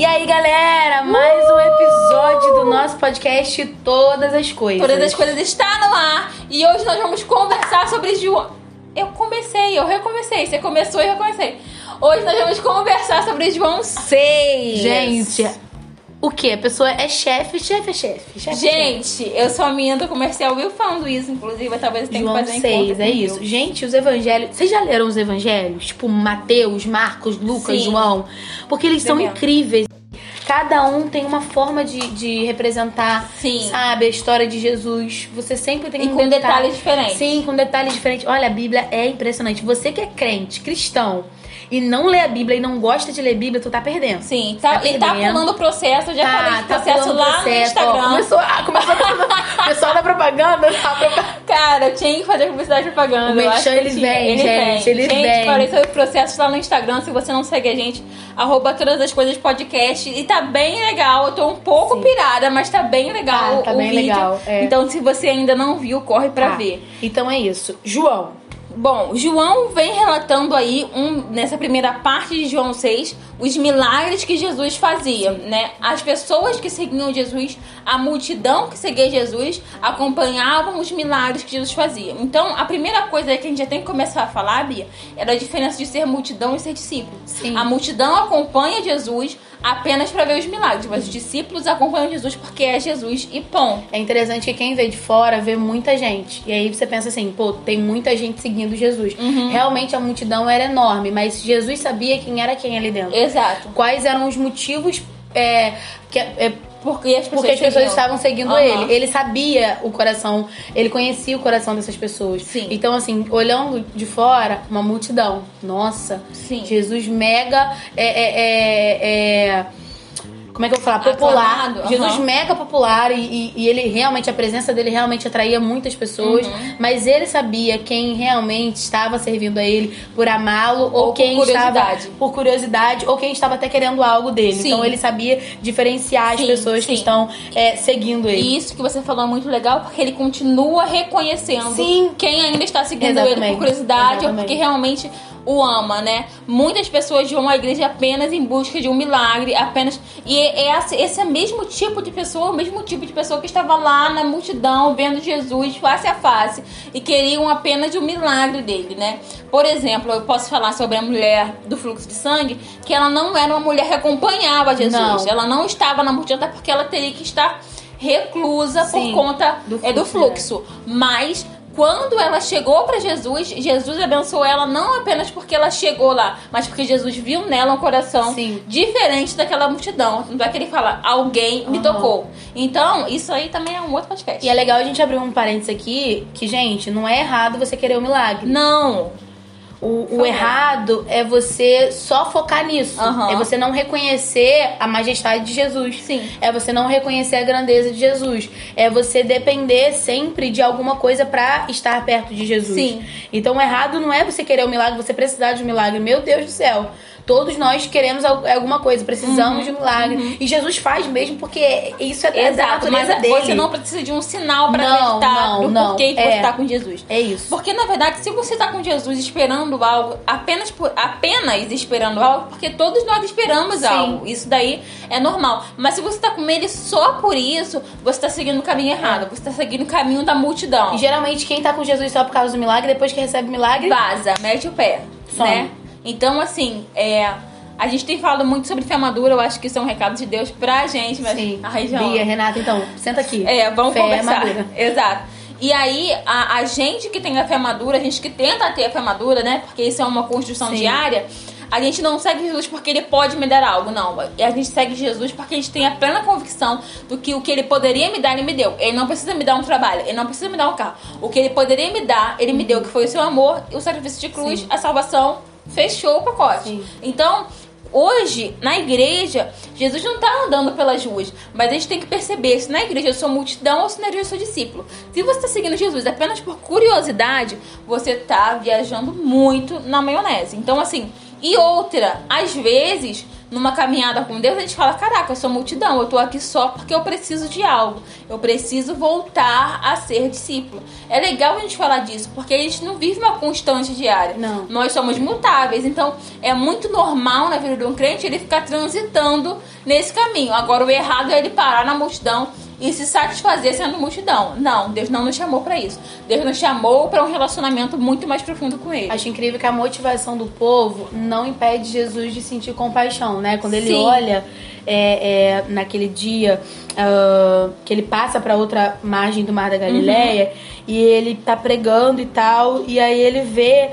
E aí, galera, mais um episódio do nosso podcast Todas as Coisas. Todas as coisas está no ar e hoje nós vamos conversar sobre João. Eu comecei, eu recomecei. Você começou e eu recomecei. Hoje nós vamos conversar sobre João 6. Gente, o que? A pessoa é chefe, chefe é chefe. chefe Gente, eu sou a menina do comercial Will falando isso, inclusive, talvez eu tenha João que fazer 6, encontro é isso. Will. Gente, os evangelhos. Vocês já leram os evangelhos? Tipo Mateus, Marcos, Lucas, Sim. João? Porque eles são incríveis. Cada um tem uma forma de, de representar, Sim. sabe, a história de Jesus. Você sempre tem E um com detalhe- detalhes diferentes. Sim, com detalhes diferentes. Olha, a Bíblia é impressionante. Você que é crente, cristão, e não lê a Bíblia e não gosta de ler a Bíblia, tu tá perdendo. Sim, tá, Tá tá perdendo. pulando o processo, eu já falei de processo pulando lá no processo, ó. Instagram. Começou, ah, começou a pessoal da propaganda, a propaganda. Cara, tinha que fazer publicidade e propaganda. O eu acho merchan, que ele tinha. vem, gente, ele gente, vem. falei sobre processos lá no Instagram. Se você não segue a gente, arroba todas as coisas podcast. E tá bem legal. Eu tô um pouco Sim. pirada, mas tá bem legal Tá, tá o bem vídeo. legal, é. Então, se você ainda não viu, corre pra Tá. ver. Então é isso. João. Bom, João vem relatando aí, um, nessa primeira parte de João 6, os milagres que Jesus fazia, né? As pessoas que seguiam Jesus, a multidão que seguia Jesus, acompanhavam os milagres que Jesus fazia. Então, a primeira coisa que a gente já tem que começar a falar, Bia, era a diferença de ser multidão e ser discípulo. Sim. A multidão acompanha Jesus apenas para ver os milagres, mas os discípulos acompanham Jesus porque é Jesus e ponto. É interessante que quem vê de fora vê muita gente. E aí você pensa assim, pô, tem muita gente seguindo Jesus. Uhum. Realmente a multidão era enorme, mas Jesus sabia quem era quem ali dentro. Exato. Quais eram os motivos é, que, é, Porque as pessoas, porque as pessoas seguiam. estavam seguindo Aham. ele. Ele sabia o coração, ele conhecia o coração dessas pessoas. Sim. Então, assim, olhando de fora, uma multidão. Nossa, Sim. Jesus mega. É, é, é, é- como é que eu vou falar? Popular. Aclamado, Jesus mega popular e, e- ele realmente, a presença dele realmente atraía muitas pessoas. Uhum. Mas ele sabia quem realmente estava servindo a ele por amá-lo ou, Ou por quem curiosidade. estava por curiosidade ou quem estava até querendo algo dele. Sim. Então ele sabia diferenciar as Sim, pessoas que sim. estão é, seguindo ele. E isso que você falou é muito legal, porque ele continua reconhecendo Sim. quem ainda está seguindo ele Exatamente. por curiosidade ou Exatamente. porque realmente o ama, né? Muitas pessoas vão à igreja apenas em busca de um milagre, apenas. E é esse, esse é o mesmo tipo de pessoa, o mesmo tipo de pessoa que estava lá na multidão vendo Jesus face a face e queriam apenas um milagre dele, né? Por exemplo, eu posso falar sobre a mulher do fluxo de sangue, que ela não era uma mulher que acompanhava Jesus. Não. Ela não estava na multidão, até porque ela teria que estar reclusa Sim, por conta do é, do fluxo, fluxo. Mas quando ela chegou para Jesus, Jesus abençoou ela não apenas porque ela chegou lá, mas porque Jesus viu nela um coração Sim. diferente daquela multidão. Não é que ele fala, alguém me Aham. tocou. Então, isso aí também é um outro podcast. E é legal a gente abrir um parênteses aqui que, gente, não é errado você querer o milagre. Não. O, o errado é você só focar nisso. Aham. É você não reconhecer a majestade de Jesus. Sim. É você não reconhecer a grandeza de Jesus. É você depender sempre de alguma coisa pra estar perto de Jesus. Sim. Então o errado não é você querer o milagre, você precisar de um milagre. Meu Deus do céu. Todos nós queremos al- alguma coisa, precisamos de um milagre. E Jesus faz mesmo porque isso é, é da Uhum. Exato, mas natureza dele. você não precisa de um sinal para acreditar não, do não. porquê que É. você tá com Jesus. É isso. Porque na verdade, se você tá com Jesus esperando algo, apenas por, apenas esperando algo, porque todos nós esperamos Sim. algo. Isso daí é normal. Mas se você tá com ele só por isso, você tá seguindo o caminho errado. Você tá seguindo o caminho da multidão. E geralmente quem tá com Jesus só por causa do milagre, depois que recebe o milagre, Vaza, mete o pé, Some. né? Então, assim, é... A gente tem falado muito sobre fermadura, eu acho que isso é um recado de Deus pra gente, mas Sim. a região. Bia, Renata, então, senta aqui. É, vamos Fé conversar. madura. Exato. E aí, a, a gente que tem a fé madura, a gente que tenta ter a fé madura, né? Porque isso é uma construção Sim. diária. A gente não segue Jesus porque ele pode me dar algo, não. A gente segue Jesus porque a gente tem a plena convicção do que o que ele poderia me dar, ele me deu. Ele não precisa me dar um trabalho, ele não precisa me dar um carro. O que ele poderia me dar, ele me deu, que foi o seu amor, o sacrifício de cruz, Sim. a salvação. Fechou o pacote. Sim. Então, Hoje, na igreja, Jesus não está andando pelas ruas, mas a gente tem que perceber se na igreja eu sou multidão ou se na igreja eu sou discípulo. Se você está seguindo Jesus apenas por curiosidade, você está viajando muito na maionese. Então, assim, e outra, às vezes, numa caminhada com Deus, a gente fala: caraca, eu sou multidão, eu tô aqui só porque eu preciso de algo. Eu preciso voltar a ser discípulo. É legal a gente falar disso, porque a gente não vive uma constante diária. Não. Nós somos mutáveis, então é muito normal na vida de um crente ele ficar transitando nesse caminho. Agora, o errado é ele parar na multidão e se satisfazer sendo multidão. Não, Deus não nos chamou para isso. Deus nos chamou para um relacionamento muito mais profundo com Ele. Acho incrível que a motivação do povo não impede Jesus de sentir compaixão, né? Quando ele Sim. olha é, é, naquele dia ah, que ele passa para outra margem do Mar da Galileia Uhum. e ele tá pregando e tal, e aí ele vê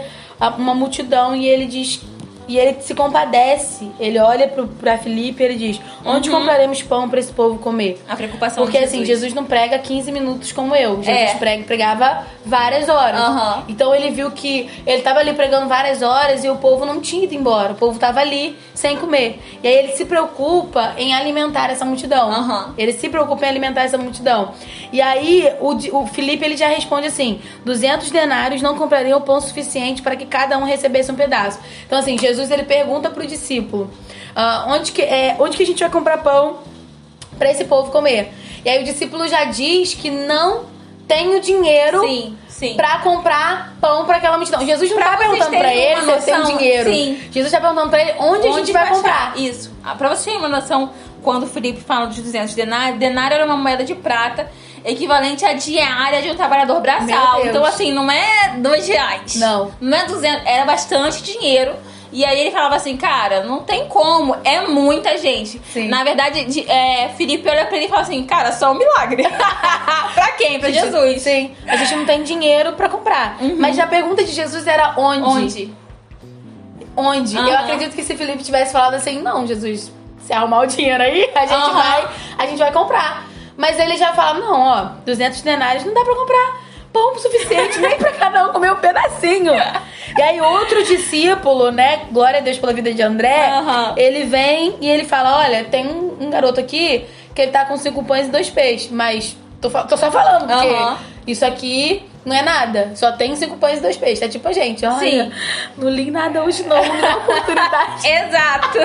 uma multidão e ele diz. E ele se compadece. Ele olha pro, pra Filipe e ele diz: Onde Uhum. compraremos pão para esse povo comer? A preocupação Porque de assim, Jesus não prega 15 minutos como eu. Jesus É. prega, pregava várias horas. Aham. Então ele viu que ele tava ali pregando várias horas e o povo não tinha ido embora. O povo tava ali sem comer. E aí ele se preocupa em alimentar essa multidão. Aham. Ele se preocupa em alimentar essa multidão. E aí o, o Felipe ele já responde assim: 200 denários não comprariam pão suficiente para que cada um recebesse um pedaço. Então assim, Jesus ele pergunta pro discípulo: ah, onde, que, é, onde que a gente vai comprar pão para esse povo comer? E aí o discípulo já diz que não tem o dinheiro Sim, sim. pra comprar pão pra aquela multidão. Jesus não Pra tá perguntando pra terem ele se tem dinheiro. sim. Jesus tá perguntando pra ele onde, a gente vai, comprar. achar? Isso. Ah, Pra você ter uma noção, quando o Felipe fala dos 200 denários, denário era uma moeda de prata equivalente à diária de um trabalhador braçal. Então, assim, não é dois reais. Não. Não é 200, era bastante dinheiro. E aí ele falava assim, cara, não tem como, é muita gente. Sim. Na verdade, de- é, Felipe olha pra ele e fala assim, cara, só um milagre. pra quem? Pra Jesus. Sim. A gente não tem dinheiro pra comprar. Mas a pergunta de Jesus era onde? Onde? Onde? Aham. Eu acredito que se Felipe tivesse falado assim, não, Jesus, se arrumar o dinheiro aí, a gente Aham. vai, a gente vai comprar. Mas ele já fala, não, ó, 200 denários não dá pra comprar pão suficiente nem pra cada um comer um pedacinho. E aí outro discípulo, né, glória a Deus pela vida de André, Aham. ele vem e ele fala, olha, tem um, um garoto aqui que ele tá com cinco pães e dois peixes, mas tô, tô só falando, porque Aham. isso aqui não é nada. Só tem cinco pães e dois peixes. É tipo a gente, olha. Sim. Não li nada hoje não, me dá oportunidade. Exato.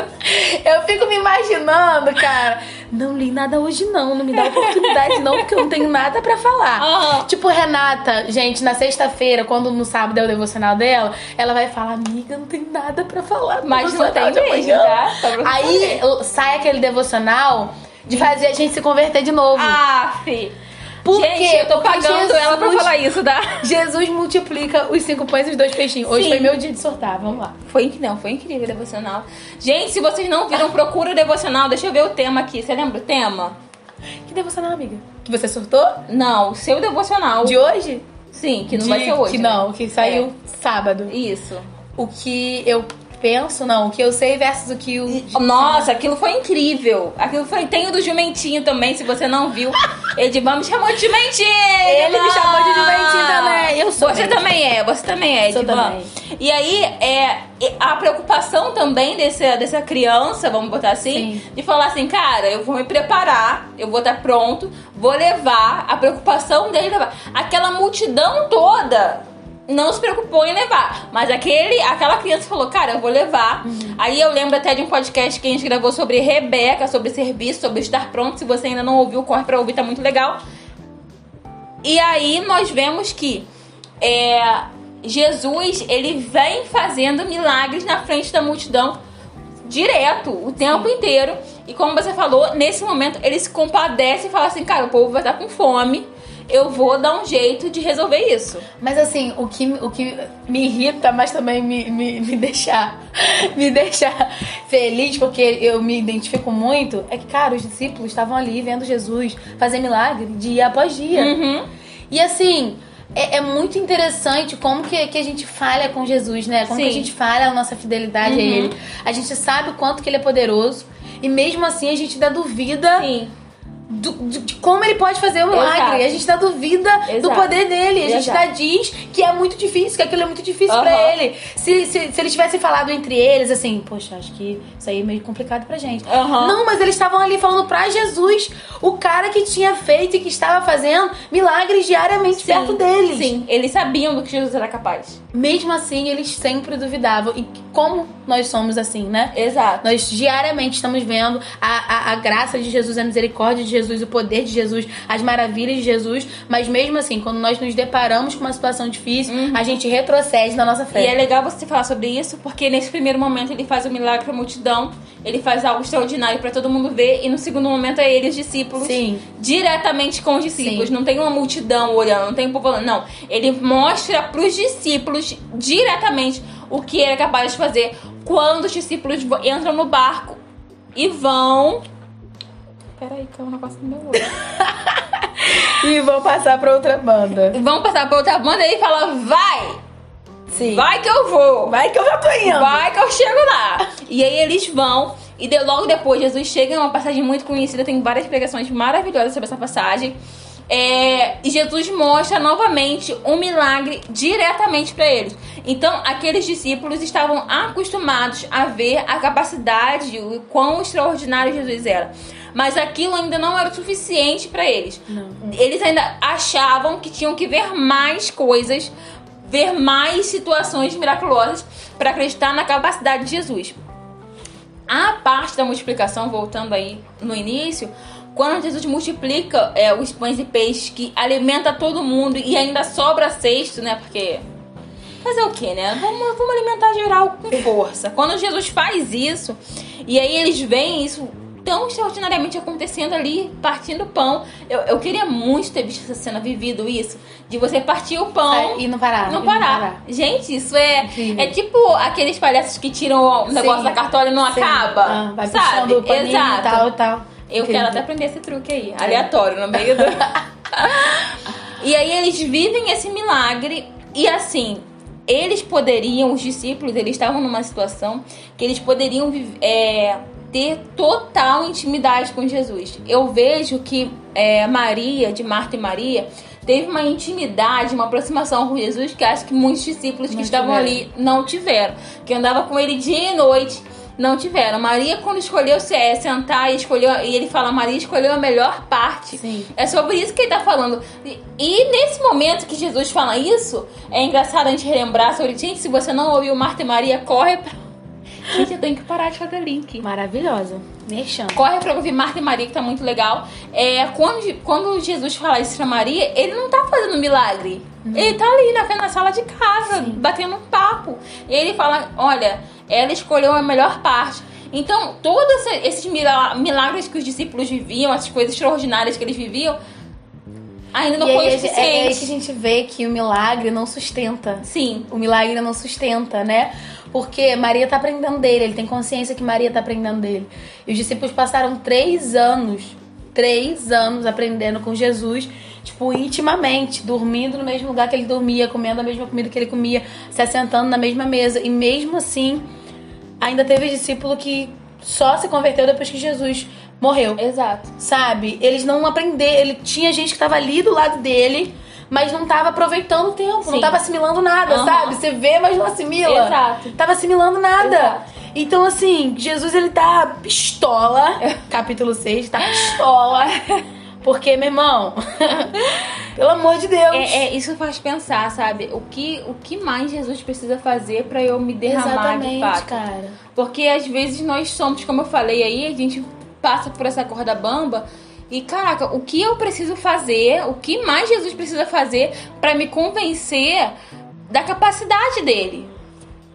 Eu fico me imaginando, cara. Não li nada hoje não, não me dá oportunidade não, porque eu não tenho nada pra falar. Aham. Tipo, Renata, gente, na sexta-feira, quando no sábado é o devocional dela, ela vai falar, amiga, não tem nada pra falar. Mas não tem mesmo, amanhã." tá? Aí sai aquele devocional de fazer a gente se converter de novo. Ah, fi. Por Gente, eu tô Porque pagando ela pra Jesus- falar isso, tá? Jesus multiplica os cinco pães e os dois peixinhos. Hoje Sim. foi meu dia de sortar, vamos lá. Foi incrível, não, foi incrível o devocional. Gente, se vocês não viram, procura o devocional. Deixa eu ver o tema aqui. Você lembra o tema? Que devocional, amiga? Que você sortou? Não, o seu devocional. De hoje? Sim, que não De- vai ser hoje. Que né? não, que saiu sábado. Isso. O que eu penso, não, o que eu sei versus o que o. Nossa, aquilo foi incrível. Aquilo foi. Tem o do jumentinho também, se você não viu. Edivan me chamou de jumentinho. Ele me chamou de jumentinho também, eu sou Você mesmo. também é, você também é, também. E aí, é, a preocupação também desse, dessa criança, vamos botar assim, Sim. de falar assim, cara, eu vou me preparar, eu vou estar pronto, vou levar. A preocupação dele levar. Aquela multidão toda não se preocupou em levar. Mas aquele, aquela criança falou, cara, eu vou levar. Uhum. Aí eu lembro até de um podcast que a gente gravou sobre Rebeca, sobre serviço, sobre estar pronto. Se você ainda não ouviu, corre pra ouvir, tá muito legal. E aí nós vemos que é, Jesus, ele vem fazendo milagres na frente da multidão direto, o tempo inteiro. E como você falou, nesse momento ele se compadece e fala assim, cara, o povo vai estar com fome. Eu vou dar um jeito de resolver isso. Mas assim, o que, o que me irrita, mas também me, me, me deixa me deixa feliz, porque eu me identifico muito, é que, cara, os discípulos estavam ali vendo Jesus fazer milagre dia após dia. Uhum. E assim, é, é muito interessante como que, que a gente falha com Jesus, né? Como Sim. que a gente falha a nossa fidelidade a Uhum. Ele. A gente sabe o quanto que Ele é poderoso. E mesmo assim a gente ainda duvida Sim. Do- de, de como ele pode fazer o milagre. Exato. A gente tá duvida do Exato. poder dele. A gente Exato. tá diz que é muito difícil, que aquilo é muito difícil Aham. pra ele. Se, se, se eles tivessem falado entre eles, assim, poxa, acho que isso aí é meio complicado pra gente. Aham. Não, mas eles estavam ali falando pra Jesus, o cara que tinha feito e que estava fazendo milagres diariamente perto deles. Sim, eles sabiam do que Jesus era capaz. Mesmo assim, eles sempre duvidavam. E como nós somos assim, né? Exato. Nós diariamente estamos vendo a, a, a graça de Jesus, a misericórdia de Jesus, o poder de Jesus, as maravilhas de Jesus, mas mesmo assim, quando nós nos deparamos com uma situação difícil, a gente retrocede na nossa E fé. é legal você falar sobre isso, porque nesse primeiro momento ele faz o milagre pra multidão, ele faz algo extraordinário pra todo mundo ver, e no segundo momento é ele, os discípulos, Sim. diretamente com os discípulos. Sim. Não tem uma multidão olhando, não tem um povo olhando, não. Ele mostra pros discípulos diretamente o que ele é capaz de fazer quando os discípulos entram no barco e vão. Peraí, caiu um negócio no meu olho. E vão passar pra outra banda. vão passar pra outra banda e ele fala: vai! Sim. Vai que eu vou! Vai que eu já tô indo. Vai que eu chego lá. E aí eles vão. E de- logo depois, Jesus chega, é uma passagem muito conhecida, tem várias pregações maravilhosas sobre essa passagem. É, e Jesus mostra novamente um milagre diretamente para eles. Então, aqueles discípulos estavam acostumados a ver a capacidade, o quão extraordinário Jesus era. Mas aquilo ainda não era o suficiente para eles. Não. Eles ainda achavam que tinham que ver mais coisas, ver mais situações miraculosas para acreditar na capacidade de Jesus. A parte da multiplicação, voltando aí no início, quando Jesus multiplica é, os pães e peixes que alimenta todo mundo e ainda sobra cesto, né? Porque fazer o que, né? Vamos, vamos alimentar geral com força. Quando Jesus faz isso, e aí eles veem isso tão extraordinariamente acontecendo ali, partindo pão. Eu, eu queria muito ter visto essa cena, vivido isso, de você partir o pão. E não parar. Não e parar. Gente, isso é. É tipo aqueles palhaços que tiram o negócio Sim. da cartola e não Sim. acaba. Ah, vai sabe? o paninho Exato. e tal tal. Eu quero até aprender esse truque aí, aleatório, no meio do. e aí eles vivem esse milagre e assim, eles poderiam, os discípulos, eles estavam numa situação que eles poderiam é, ter total intimidade com Jesus. Eu vejo que é, Maria, de Marta e Maria, teve uma intimidade, uma aproximação com Jesus que acho que muitos discípulos que Não estavam tiveram. ali não tiveram. Que andava com ele dia e noite não tiveram. Maria, quando escolheu é, sentar e escolheu, e ele fala, Maria escolheu a melhor parte. Sim. É sobre isso que ele tá falando. E, e nesse momento que Jesus fala isso, é engraçado a gente relembrar sobre. Gente, se você não ouviu Marta e Maria, corre pra. Gente, eu tenho que parar de fazer link. Maravilhosa. Mexendo. Corre pra ouvir Marta e Maria, que tá muito legal. É, quando, quando Jesus fala isso pra Maria, ele não tá fazendo milagre. Ele tá ali na, na sala de casa, Sim. batendo um papo. E ele fala: olha, ela escolheu a melhor parte. Então, todos esse- esses mila- milagres que os discípulos viviam, essas coisas extraordinárias que eles viviam, ainda não e foi o aí, é, é aí que a suficiente. gente vê que o milagre não sustenta. Sim, O milagre não sustenta, né? Porque Maria tá aprendendo dele, ele tem consciência que Maria tá aprendendo dele. E os discípulos passaram três anos, três anos aprendendo com Jesus, tipo, intimamente, dormindo no mesmo lugar que ele dormia, comendo a mesma comida que ele comia, se assentando na mesma mesa. E mesmo assim, ainda teve discípulo que só se converteu depois que Jesus morreu exato. sabe? Eles não aprenderam. Ele tinha gente que tava ali do lado dele, mas não tava aproveitando o tempo, não Sim. tava assimilando nada, Aham. sabe? Você vê, mas não assimila. Exato. Tava assimilando nada. Exato. Então, assim, Jesus ele tá pistola, capítulo 6, tá pistola. Porque, meu irmão, pelo amor de Deus. É, é, isso faz pensar, sabe? O que, o que mais Jesus precisa fazer pra eu me derramar de Exatamente, fato? cara. Porque às vezes nós somos, como eu falei aí, a gente passa por essa corda bamba e caraca, o que eu preciso fazer, o que mais Jesus precisa fazer pra me convencer da capacidade dele?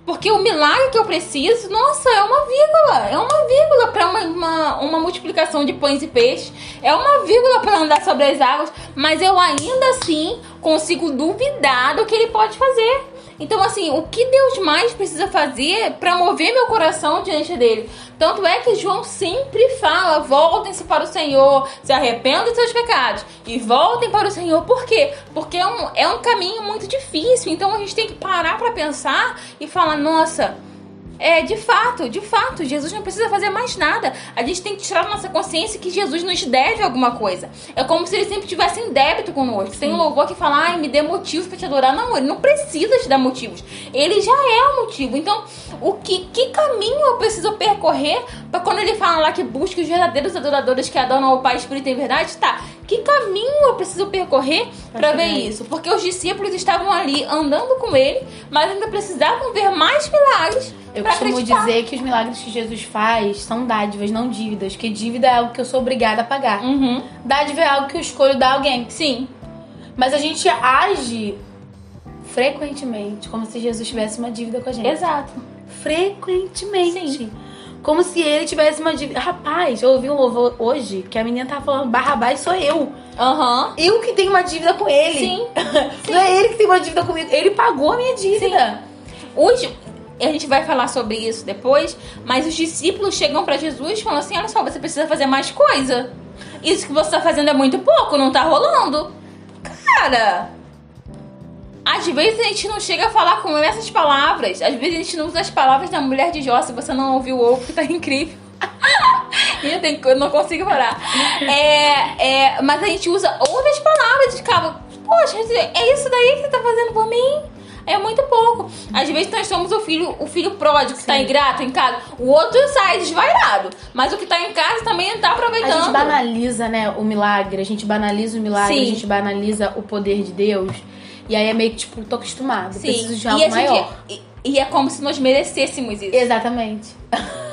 Porque o milagre que eu preciso, nossa, é uma vírgula. É uma vírgula para uma, uma, uma multiplicação de pães e peixes. É uma vírgula para andar sobre as águas. Mas eu ainda assim consigo duvidar do que ele pode fazer. Então, assim, o que Deus mais precisa fazer para mover meu coração diante dele? Tanto é que João sempre fala: voltem-se para o Senhor, se arrependam dos seus pecados e voltem para o Senhor. Por quê? Porque é um, é um caminho muito difícil. Então a gente tem que parar para pensar e falar: nossa, É, de fato, de fato, Jesus não precisa fazer mais nada. A gente tem que tirar da nossa consciência que Jesus nos deve alguma coisa. É como se ele sempre tivesse em débito conosco. Tem um louvor que fala, ai, me dê motivos para te adorar. Não, ele não precisa te dar motivos. Ele já é o motivo. Então, o que, que caminho eu preciso percorrer para quando ele fala lá que busca os verdadeiros adoradores que adoram ao Pai Espírito em verdade? Tá, que caminho eu preciso percorrer para ver isso? Porque os discípulos estavam ali andando com ele, mas ainda precisavam ver mais milagres eu costumo acreditar. dizer que os milagres que Jesus faz são dádivas, não dívidas. Que dívida é algo que eu sou obrigada a pagar. Uhum. Dádiva é algo que eu escolho dar a alguém. Sim. Mas a gente age frequentemente como se Jesus tivesse uma dívida com a gente. Exato. Frequentemente. Sim. Como se ele tivesse uma dívida. Rapaz, eu ouvi um louvor hoje que a menina tava falando: Barrabás sou eu. Aham. Eu que tenho uma dívida com ele. Sim. Não é ele que tem uma dívida comigo. Ele pagou a minha dívida. Hoje, a gente vai falar sobre isso depois, mas os discípulos chegam pra Jesus e falam assim: olha só, você precisa fazer mais coisa. Isso que você tá fazendo é muito pouco, não tá rolando. Cara, às vezes a gente não chega a falar com essas palavras. Às vezes a gente não usa as palavras da mulher de Jó. Se você não ouviu o que tá incrível. Eu, tenho, eu não consigo parar. É, é, mas a gente usa outras palavras de cabo. Poxa, é isso daí que você tá fazendo por mim? É muito pouco. Às vezes nós somos o filho, o filho pródigo que tá ingrato em casa. O outro sai desvairado. Mas o que tá em casa também não tá A aproveitando. gente banaliza, né, o milagre. A gente banaliza o milagre, Sim. a gente banaliza o poder de Deus. E aí é meio que, tipo, tô acostumado. Sim. Preciso de e, algo a gente- maior. e, e é como se nós merecêssemos isso. Exatamente.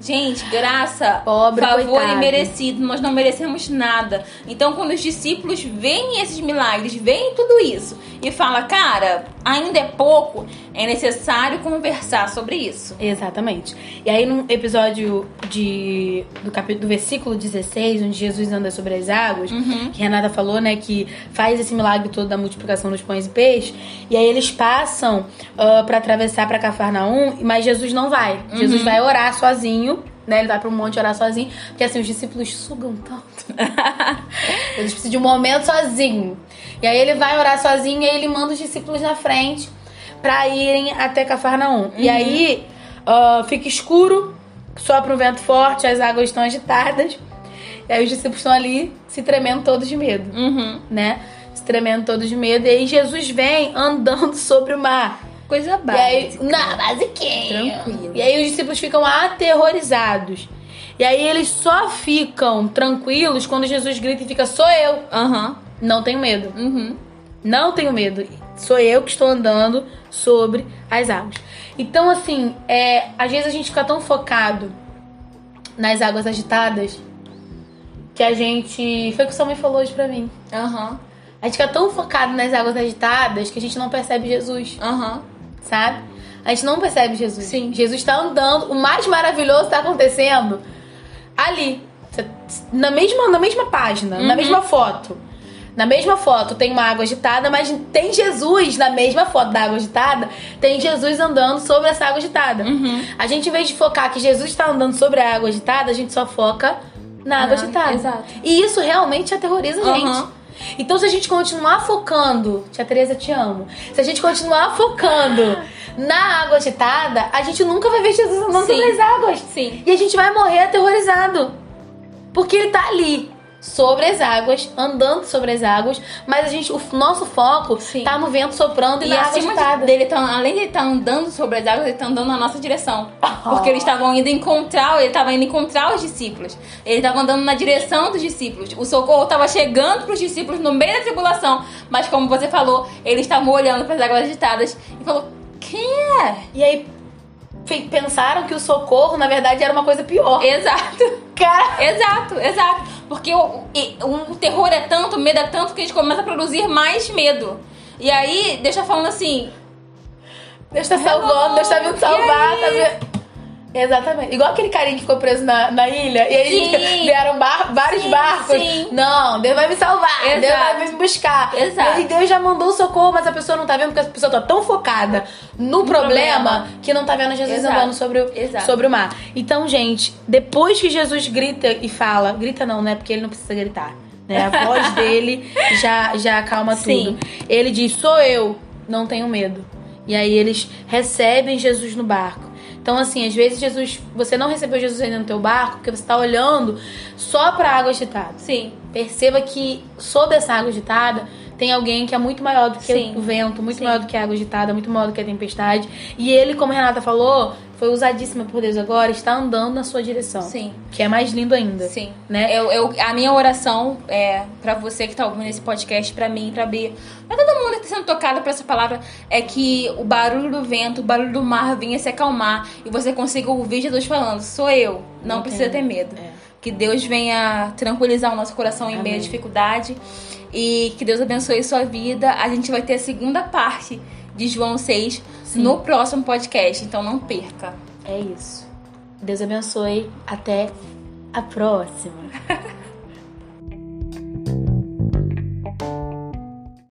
Gente, graça, Pobre favor coitado. imerecido, nós não merecemos nada. Então, quando os discípulos veem esses milagres, veem tudo isso e fala, cara, ainda é pouco, é necessário conversar sobre isso. Exatamente. E aí, no episódio de, do capítulo do versículo 16, onde Jesus anda sobre as águas, Uhum. que Renata falou, né, que faz esse milagre todo da multiplicação dos pães e peixes, e aí eles passam ah, pra atravessar pra Cafarnaum, mas Jesus não vai. Uhum. Jesus vai orar sozinho. Né, ele vai pra um monte orar sozinho, porque assim, os discípulos sugam tanto. Eles precisam de um momento sozinho. E aí ele vai orar sozinho e aí ele manda os discípulos na frente pra irem até Cafarnaum. E aí ah, fica escuro, sopra um vento forte, as águas estão agitadas. E aí os discípulos estão ali se tremendo todos de medo, Uhum. né? Se tremendo todos de medo. E aí Jesus vem andando sobre o mar. Coisa E aí, básica. na basiquinha. Tranquilo. E aí os discípulos ficam aterrorizados. E aí eles só ficam tranquilos quando Jesus grita e fica: Sou eu. Aham. Não tenho medo. Uhum. Não tenho medo. Sou eu que estou andando sobre as águas. Então, assim, é, às vezes a gente fica tão focado nas águas agitadas que a gente. Foi o que sua mãe falou hoje pra mim. Aham. A gente fica tão focado nas águas agitadas que a gente não percebe Jesus, Aham. sabe? A gente não percebe Jesus. Sim. Jesus tá andando, o mais maravilhoso tá acontecendo ali. Na mesma, na mesma página, na Uhum. mesma foto. Na mesma foto tem uma água agitada, mas tem Jesus na mesma foto da água agitada. Tem Jesus andando sobre essa água agitada. Uhum. A gente, em vez de focar que Jesus está andando sobre a água agitada, a gente só foca na água Ah, agitada. exato. E isso realmente aterroriza a gente. Aham. Então, se a gente continuar focando, tia Tereza, te amo. Se a gente continuar focando na água agitada, a gente nunca vai ver Jesus andando Sim. sobre as águas. Sim. E a gente vai morrer aterrorizado. Porque ele tá ali, sobre as águas, andando sobre as águas, mas a gente, o nosso foco Sim. tá no vento soprando e, E na água acima de- agitada. dele, tá, além de ele estar andando sobre as águas, ele tá andando na nossa direção. Porque eles estavam indo encontrar, ele estava indo encontrar os discípulos. Ele estava andando na direção dos discípulos. O socorro estava chegando para os discípulos no meio da tribulação. Mas como você falou, eles estavam olhando para as águas agitadas e falou: Quem é? E aí pensaram que o socorro, na verdade, era uma coisa pior. Exato. Cara, Exato, exato. Porque o, o terror é tanto, o medo é tanto que a gente começa a produzir mais medo. E aí, deixa falando assim, Deus tá salvando, Deus tá vindo salvar, tá vindo... Exatamente. Igual aquele carinha que ficou preso na, na ilha e aí vieram bar- vários Sim, barcos. sim. Não, Deus vai me salvar, Deus Exato. vai me buscar. Exato. E Deus já mandou o socorro, mas a pessoa não tá vendo porque a pessoa tá tão focada no, problema, problema. que não tá vendo Jesus Exato. andando sobre o, Exato. sobre o mar. Então, gente, depois que Jesus grita e fala, grita não, né? Porque ele não precisa gritar. Né? A voz dele já, já acalma Sim. tudo. Ele diz: Sou eu, não tenho medo. E aí eles recebem Jesus no barco. Então, assim, às vezes Jesus, você não recebeu Jesus ainda no teu barco porque você está olhando só para a água agitada. Sim. Perceba que sob essa água agitada tem alguém que é muito maior do que Sim. o vento, muito Sim. maior do que a água agitada, muito maior do que a tempestade. E ele, como a Renata falou, foi usadíssima por Deus agora, está andando na sua direção. Sim. Que é mais lindo ainda. Sim. Né? Eu, eu, a minha oração é para você que tá ouvindo esse podcast, pra mim, pra Bia, pra todo mundo que tá sendo tocado por essa palavra, é que o barulho do vento, o barulho do mar venha se acalmar e você consiga ouvir Jesus falando: sou eu, não Não precisa tem. ter medo. É. Que Deus venha tranquilizar o nosso coração em meio à Amém. dificuldade e que Deus abençoe sua vida. A gente vai ter a segunda parte de João 6 Sim. no próximo podcast, então não perca. É isso. Deus abençoe. Até a próxima.